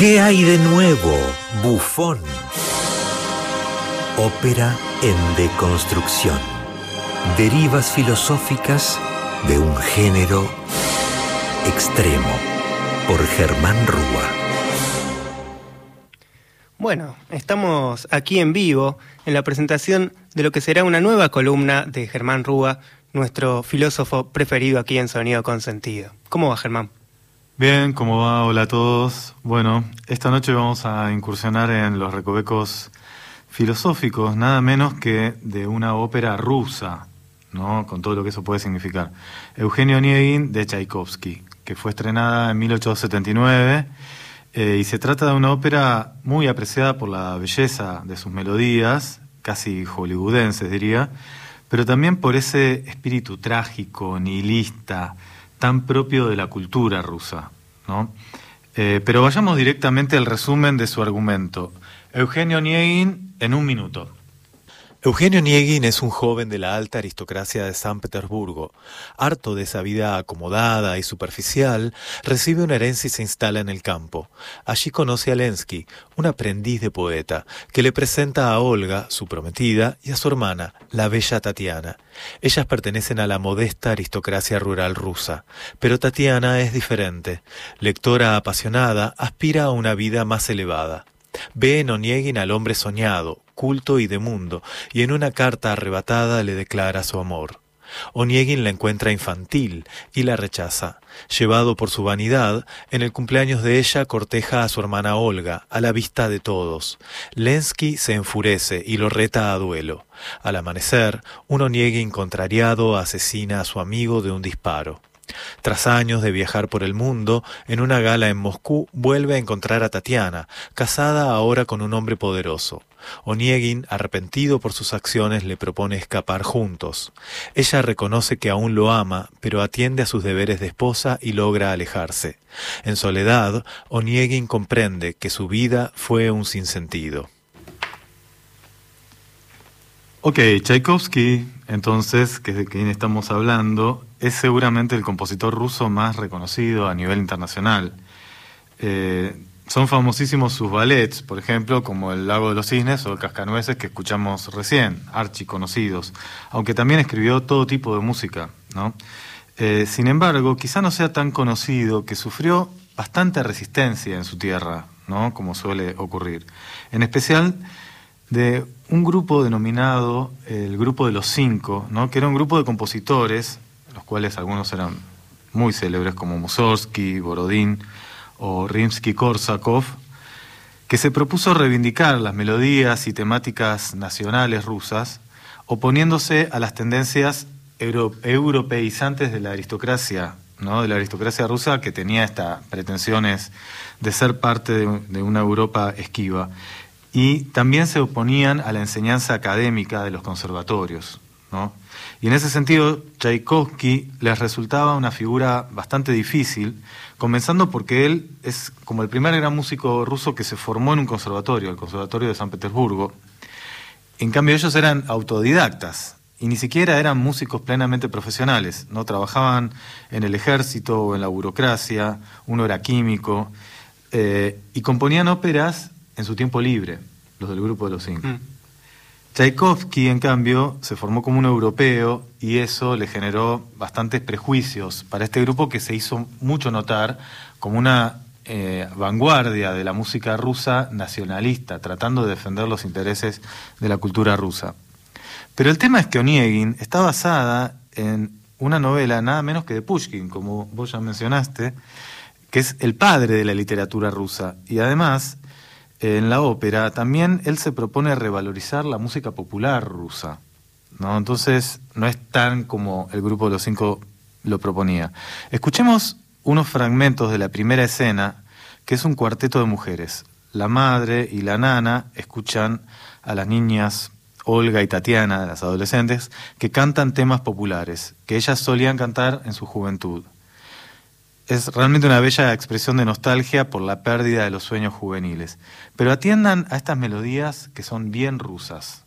¿Qué hay de nuevo, bufón? Ópera en deconstrucción. Derivas filosóficas de un género extremo por Germán Rúa. Bueno, estamos aquí en vivo en la presentación de lo que será una nueva columna de Germán Rúa, nuestro filósofo preferido aquí en Sonido Consentido. ¿Cómo va Germán? Bien, ¿cómo va? Hola a todos. Bueno, esta noche vamos a incursionar en los recovecos filosóficos, nada menos que de una ópera rusa, ¿no? Con todo lo que eso puede significar. Eugenio Onegin de Tchaikovsky, que fue estrenada en 1879 eh, y se trata de una ópera muy apreciada por la belleza de sus melodías, casi hollywoodenses diría, pero también por ese espíritu trágico, nihilista, tan propio de la cultura rusa. ¿no? Eh, pero vayamos directamente al resumen de su argumento. Eugenio Onegin en un minuto. Eugenio Niegin es un joven de la alta aristocracia de San Petersburgo. Harto de esa vida acomodada y superficial, recibe una herencia y se instala en el campo. Allí conoce a Lensky, un aprendiz de poeta, que le presenta a Olga, su prometida, y a su hermana, la bella Tatiana. Ellas pertenecen a la modesta aristocracia rural rusa, pero Tatiana es diferente. Lectora apasionada, aspira a una vida más elevada. Ve en Oniegin al hombre soñado, culto y de mundo, y en una carta arrebatada le declara su amor. Oniegin la encuentra infantil y la rechaza. Llevado por su vanidad, en el cumpleaños de ella corteja a su hermana Olga, a la vista de todos. Lensky se enfurece y lo reta a duelo. Al amanecer, un Oniegin contrariado asesina a su amigo de un disparo. Tras años de viajar por el mundo, en una gala en Moscú vuelve a encontrar a Tatiana, casada ahora con un hombre poderoso. Oniegin, arrepentido por sus acciones, le propone escapar juntos. Ella reconoce que aún lo ama, pero atiende a sus deberes de esposa y logra alejarse. En soledad, Oniegin comprende que su vida fue un sinsentido. Ok, Tchaikovsky, entonces, de quien estamos hablando, es seguramente el compositor ruso más reconocido a nivel internacional. Eh, son famosísimos sus ballets, por ejemplo, como El Lago de los Cisnes o El Cascanueces que escuchamos recién, archiconocidos, aunque también escribió todo tipo de música. ¿no? Eh, sin embargo, quizá no sea tan conocido que sufrió bastante resistencia en su tierra, ¿no? como suele ocurrir. En especial de un grupo denominado el Grupo de los Cinco, ¿no? que era un grupo de compositores, los cuales algunos eran muy célebres como Mussorgsky, Borodín o Rimsky-Korsakov, que se propuso reivindicar las melodías y temáticas nacionales rusas, oponiéndose a las tendencias europeizantes de la aristocracia, ¿no? de la aristocracia rusa que tenía estas pretensiones de ser parte de, de una Europa esquiva y también se oponían a la enseñanza académica de los conservatorios. ¿no? Y en ese sentido, Tchaikovsky les resultaba una figura bastante difícil, comenzando porque él es como el primer gran músico ruso que se formó en un conservatorio, el Conservatorio de San Petersburgo. En cambio, ellos eran autodidactas y ni siquiera eran músicos plenamente profesionales, no trabajaban en el ejército o en la burocracia, uno era químico, eh, y componían óperas en su tiempo libre, los del grupo de los cinco. Mm. Tchaikovsky, en cambio, se formó como un europeo y eso le generó bastantes prejuicios para este grupo que se hizo mucho notar como una eh, vanguardia de la música rusa nacionalista, tratando de defender los intereses de la cultura rusa. Pero el tema es que Oniegin está basada en una novela nada menos que de Pushkin, como vos ya mencionaste, que es el padre de la literatura rusa. Y además en la ópera, también él se propone revalorizar la música popular rusa. ¿no? Entonces, no es tan como el grupo de los cinco lo proponía. Escuchemos unos fragmentos de la primera escena, que es un cuarteto de mujeres. La madre y la nana escuchan a las niñas Olga y Tatiana, las adolescentes, que cantan temas populares, que ellas solían cantar en su juventud es realmente una bella expresión de nostalgia por la pérdida de los sueños juveniles. Pero atiendan a estas melodías que son bien rusas.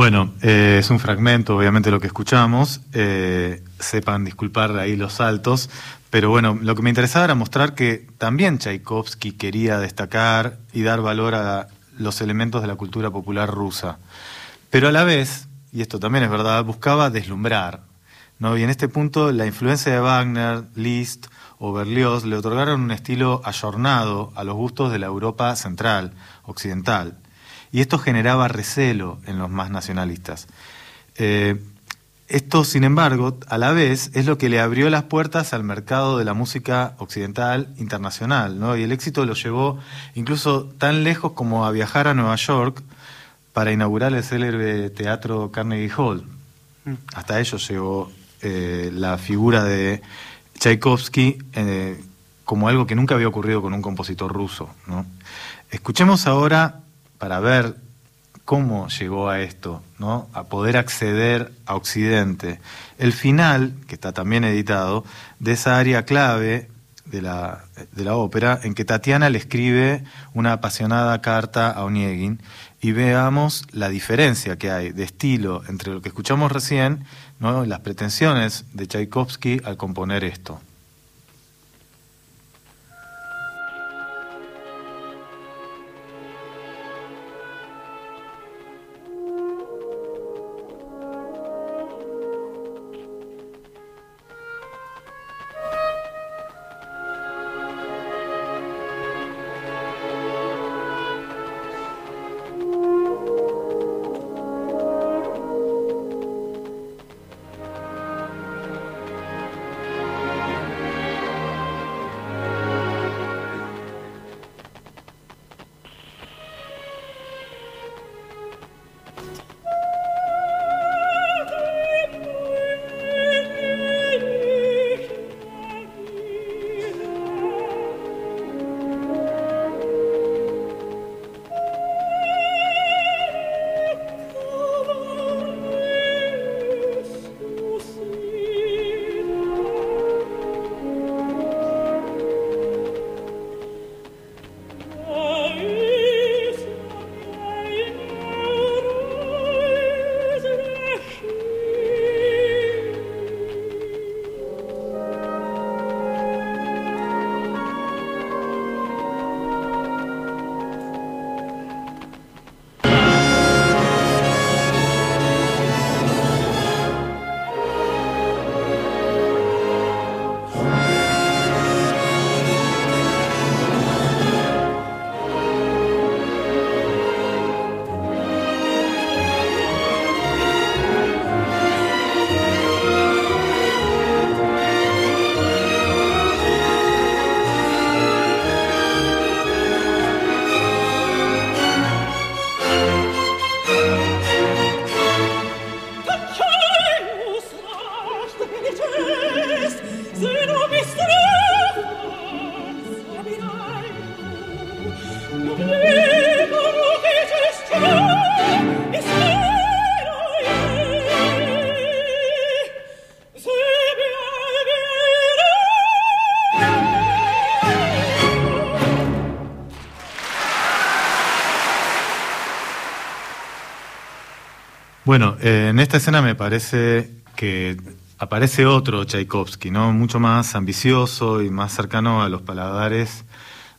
Bueno, eh, es un fragmento, obviamente, lo que escuchamos. Eh, sepan disculpar ahí los saltos. Pero bueno, lo que me interesaba era mostrar que también Tchaikovsky quería destacar y dar valor a los elementos de la cultura popular rusa. Pero a la vez, y esto también es verdad, buscaba deslumbrar. ¿no? Y en este punto, la influencia de Wagner, Liszt o Berlioz le otorgaron un estilo ayornado a los gustos de la Europa central, occidental y esto generaba recelo en los más nacionalistas. Eh, esto, sin embargo, a la vez es lo que le abrió las puertas al mercado de la música occidental internacional, ¿no? Y el éxito lo llevó incluso tan lejos como a viajar a Nueva York para inaugurar el célebre teatro Carnegie Hall. Mm. Hasta ello llegó eh, la figura de Tchaikovsky eh, como algo que nunca había ocurrido con un compositor ruso. ¿no? Escuchemos ahora para ver cómo llegó a esto, ¿no? a poder acceder a Occidente. El final, que está también editado, de esa área clave de la, de la ópera, en que Tatiana le escribe una apasionada carta a Oniegin y veamos la diferencia que hay de estilo entre lo que escuchamos recién ¿no? las pretensiones de Tchaikovsky al componer esto. Bueno, eh, en esta escena me parece que aparece otro Tchaikovsky, ¿no? Mucho más ambicioso y más cercano a los paladares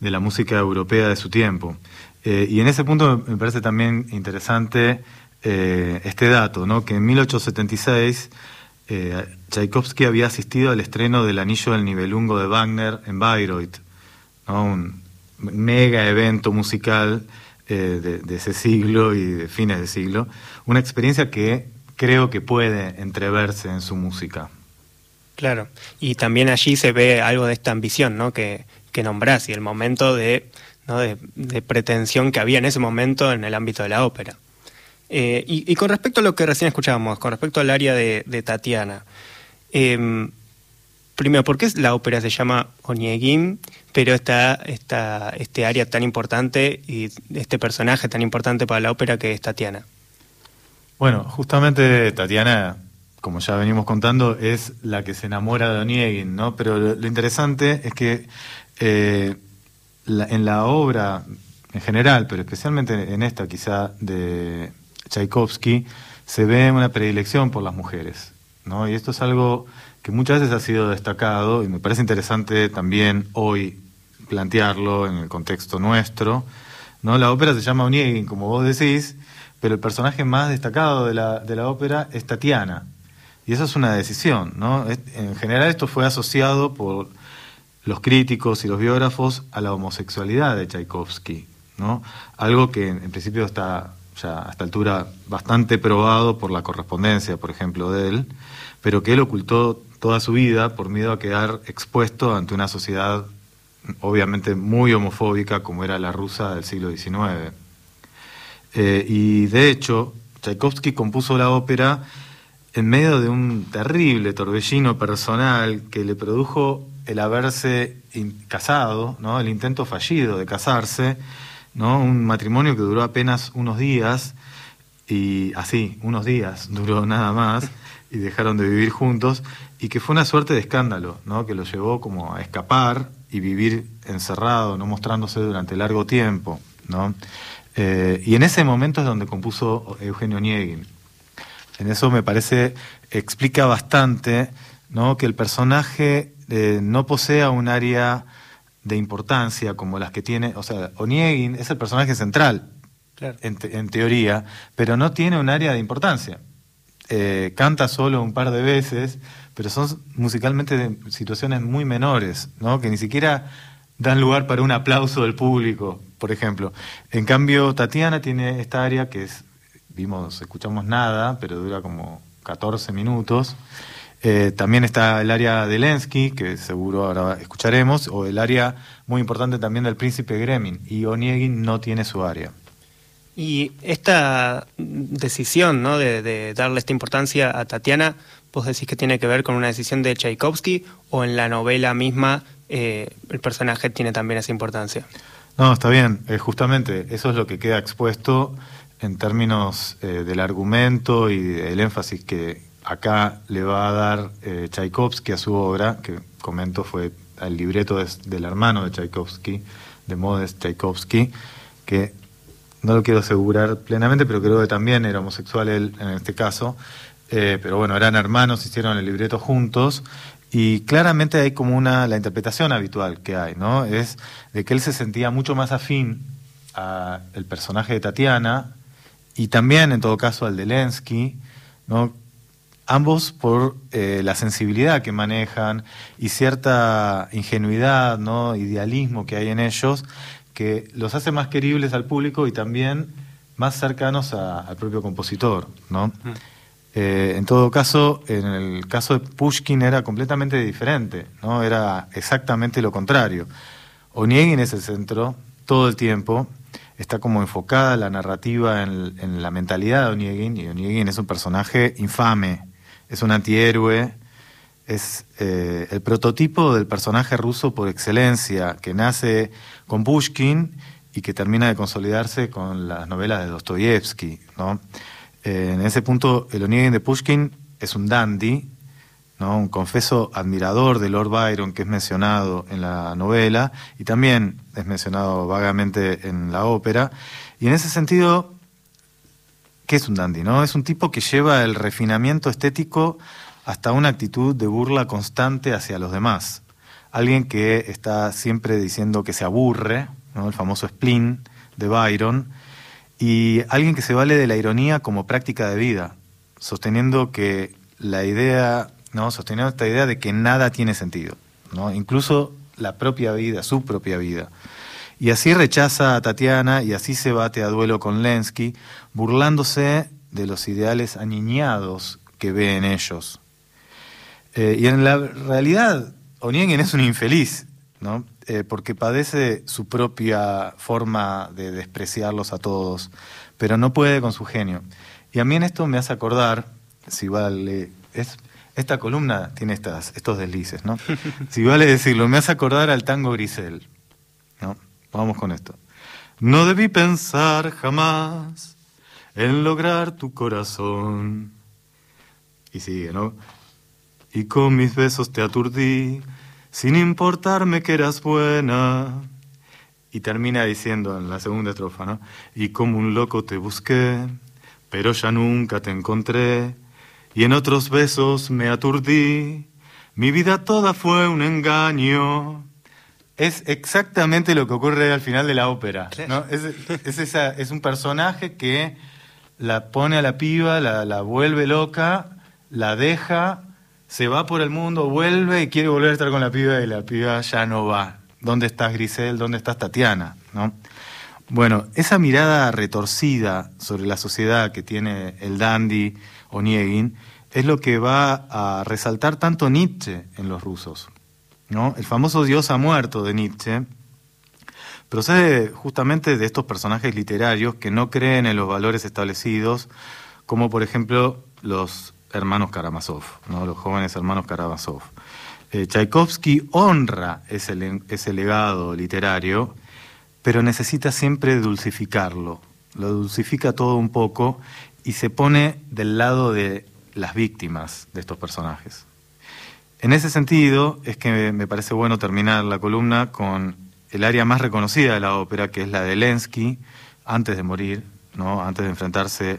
de la música europea de su tiempo. Eh, y en ese punto me parece también interesante eh, este dato, ¿no? Que en 1876 eh, Tchaikovsky había asistido al estreno del Anillo del Nibelungo de Wagner en Bayreuth, un mega evento musical eh, de, ese siglo y de fines de siglo, una experiencia que creo que puede entreverse en su música. Claro, y también allí se ve algo de esta ambición ¿no? que, que nombrás y el momento de, ¿no? de, pretensión que había en ese momento en el ámbito de la ópera. Eh, y, con respecto a lo que recién escuchábamos, con respecto al área de, Tatiana, em, primero, ¿por qué la ópera se llama Oniegin, pero está esta, este área tan importante y este personaje tan importante para la ópera que es Tatiana? Bueno, justamente Tatiana como ya venimos contando, es la que se enamora de Onegin, ¿no? Pero lo, interesante es que eh, en la obra en general, pero especialmente en esta quizá de Tchaikovsky, se ve una predilección por las mujeres, ¿no? Y esto es algo que muchas veces ha sido destacado y me parece interesante también hoy plantearlo en el contexto nuestro, ¿no? La ópera se llama Onegin, como vos decís, pero el personaje más destacado de la, de la ópera es Tatiana, y eso es una decisión, ¿no? En general esto fue asociado por los críticos y los biógrafos a la homosexualidad de Tchaikovsky, ¿no? Algo que en principio está ya a esta altura bastante probado por la correspondencia, por ejemplo, de él, pero que él ocultó toda su vida por miedo a quedar expuesto ante una sociedad obviamente muy homofóbica como era la rusa del siglo XIX. Eh, y de hecho, Tchaikovsky compuso la ópera en medio de un terrible torbellino personal que le produjo el haberse casado, ¿no? el intento fallido de casarse, ¿no? un matrimonio que duró apenas unos días, y así, unos días duró nada más, y dejaron de vivir juntos, y que fue una suerte de escándalo, ¿no? que lo llevó como a escapar y vivir encerrado, no mostrándose durante largo tiempo. ¿no? Eh, y en ese momento es donde compuso Eugenio Niegin. En eso me parece explica bastante ¿no? que el personaje eh, no posea un área de importancia como las que tiene, o sea, Oniegin es el personaje central, en, teoría, pero no tiene un área de importancia. Eh, canta solo un par de veces, pero son musicalmente situaciones muy menores, ¿no? que ni siquiera dan lugar para un aplauso del público, por ejemplo. En cambio, Tatiana tiene esta área que es vimos, escuchamos nada, pero dura como 14 minutos. Eh, también está el área de Lensky, que seguro ahora escucharemos, o el área muy importante también del príncipe Gremin, y Oniegin no tiene su área. Y esta decisión ¿no? de, darle esta importancia a Tatiana, ¿vos decís que tiene que ver con una decisión de Tchaikovsky o en la novela misma eh, el personaje tiene también esa importancia? No, está bien, eh, justamente eso es lo que queda expuesto en términos eh, del argumento y del énfasis que acá le va a dar eh, Tchaikovsky a su obra, que comento fue el libreto del hermano de Tchaikovsky, de Modest Tchaikovsky, que no lo quiero asegurar plenamente, pero creo que también era homosexual él en este caso. Eh, pero bueno, eran hermanos, hicieron el libreto juntos y claramente hay como una, la interpretación habitual que hay, ¿no? Es de que él se sentía mucho más afín al personaje de Tatiana y también, en todo caso, al de Lensky, ¿no? ambos por eh, la sensibilidad que manejan y cierta ingenuidad, ¿no? idealismo que hay en ellos, que los hace más queribles al público y también más cercanos al propio compositor. ¿no? Mm. Eh, en todo caso, en el caso de Pushkin era completamente diferente, ¿no? era exactamente lo contrario. Oniegin es el centro todo el tiempo está como enfocada la narrativa en, la mentalidad de Oniegin, y Oniegin es un personaje infame, es un antihéroe, es eh, el prototipo del personaje ruso por excelencia, que nace con Pushkin y que termina de consolidarse con las novelas de Dostoyevsky. ¿no? Eh, en ese punto, el Oniegin de Pushkin es un dandy, ¿no? un confeso admirador de Lord Byron que es mencionado en la novela y también es mencionado vagamente en la ópera. Y en ese sentido, ¿qué es un dandy? No? Es un tipo que lleva el refinamiento estético hasta una actitud de burla constante hacia los demás. Alguien que está siempre diciendo que se aburre, el famoso spleen de Byron, y alguien que se vale de la ironía como práctica de vida, sosteniendo que la idea, ¿no? sosteniendo esta idea de que nada tiene sentido, ¿no? incluso la propia vida, su propia vida. Y así rechaza a Tatiana y así se bate a duelo con Lensky, burlándose de los ideales aniñados que ve en ellos. Eh, y en la realidad, Onieguen es un infeliz, ¿no? Eh, porque padece su propia forma de despreciarlos a todos, pero no puede con su genio. Y a mí en esto me hace acordar, si vale, es, esta columna tiene estas, estos deslices, ¿no? si vale decirlo, me hace acordar al tango Grisel, ¿no? Vamos con esto. No debí pensar jamás en lograr tu corazón. Y sigue, ¿no? Y con mis besos te aturdí, sin importarme que eras buena. Y termina diciendo en la segunda estrofa, ¿no? Y como un loco te busqué, pero ya nunca te encontré. Y en otros besos me aturdí, mi vida toda fue un engaño. Es exactamente lo que ocurre al final de la ópera. ¿no? Es, es, esa, es un personaje que la pone a la piba, la, la vuelve loca, la deja, se va por el mundo, vuelve y quiere volver a estar con la piba y la piba ya no va. ¿Dónde estás Grisel? ¿Dónde estás Tatiana? ¿No? Bueno, esa mirada retorcida sobre la sociedad que tiene el dandy Oniegin es lo que va a resaltar tanto Nietzsche en los rusos. ¿no? El famoso Dios ha muerto de Nietzsche procede justamente de estos personajes literarios que no creen en los valores establecidos, como por ejemplo los hermanos Karamazov, ¿no? los jóvenes hermanos Karamazov. Eh, Tchaikovsky honra ese, ese legado literario, pero necesita siempre dulcificarlo. Lo dulcifica todo un poco y se pone del lado de las víctimas de estos personajes. En ese sentido es que me parece bueno terminar la columna con el área más reconocida de la ópera, que es la de Lensky, antes de morir, ¿no? antes de enfrentarse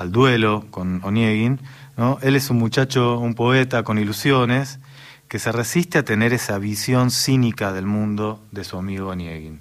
al duelo con Oniegin. ¿no? Él es un muchacho, un poeta con ilusiones, que se resiste a tener esa visión cínica del mundo de su amigo Oniegin.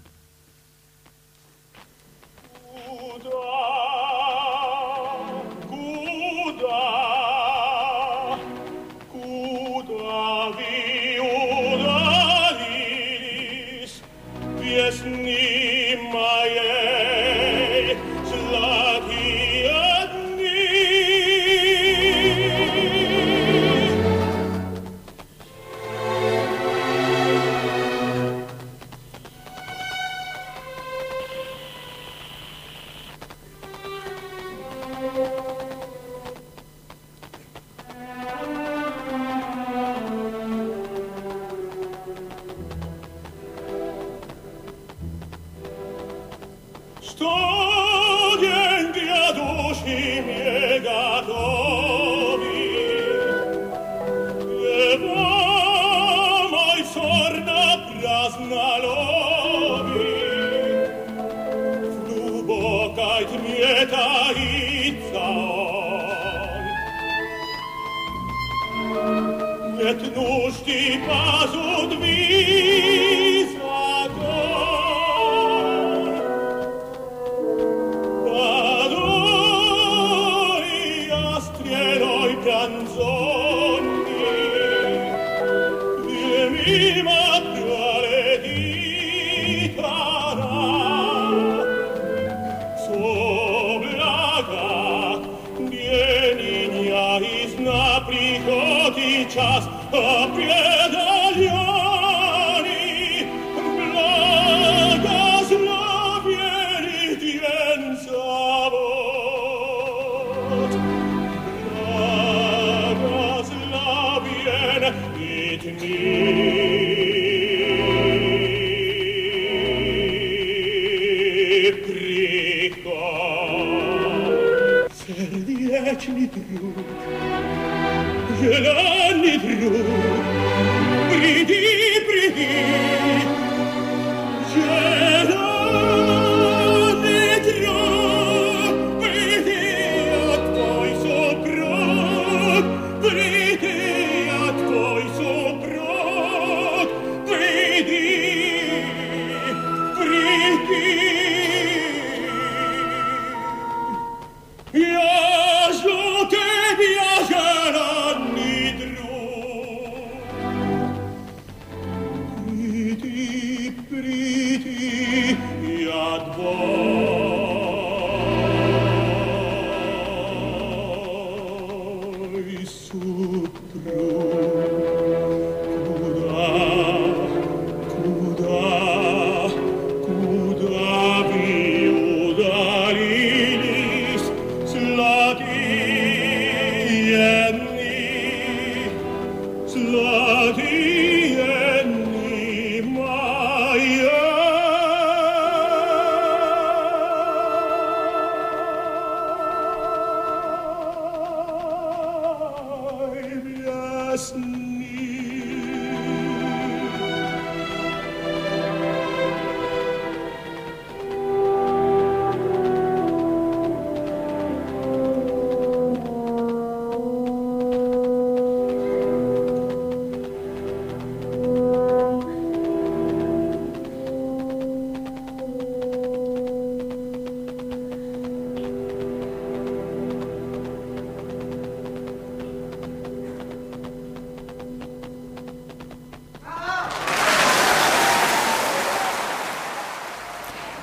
que la